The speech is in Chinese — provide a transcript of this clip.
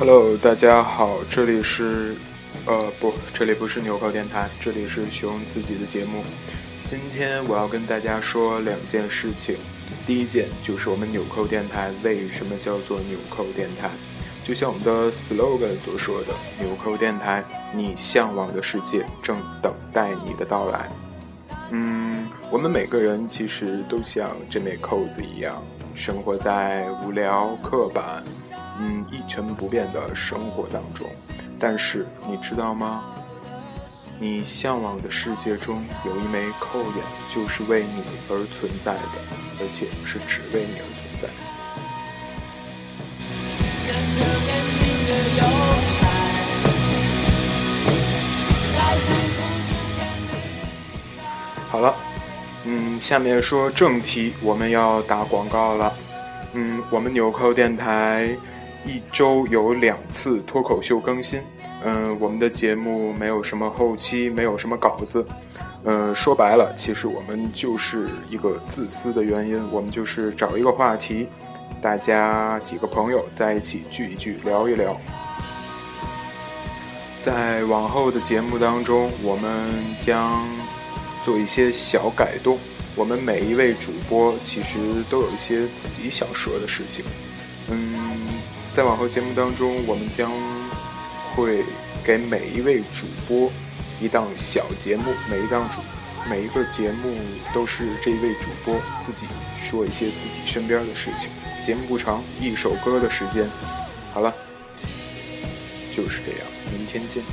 Hello，大家好，这里是，呃，不，这里不是纽扣电台，这里是熊自己的节目。今天我要跟大家说两件事情。第一件就是我们纽扣电台为什么叫做纽扣电台？就像我们的 slogan 所说的，纽扣电台，你向往的世界正等待你的到来。嗯，我们每个人其实都像这枚扣子一样，生活在无聊、刻板。嗯，一成不变的生活当中，但是你知道吗？你向往的世界中有一枚扣眼，就是为你而存在的，而且是只为你而存在。好了，嗯，下面说正题，我们要打广告了。嗯，我们纽扣电台。一周有两次脱口秀更新，嗯，我们的节目没有什么后期，没有什么稿子，嗯，说白了，其实我们就是一个自私的原因，我们就是找一个话题，大家几个朋友在一起聚一聚，聊一聊。在往后的节目当中，我们将做一些小改动，我们每一位主播其实都有一些自己想说的事情，嗯。在往后节目当中，我们将会给每一位主播一档小节目，每一档主每一个节目都是这一位主播自己说一些自己身边的事情。节目不长，一首歌的时间。好了，就是这样，明天见。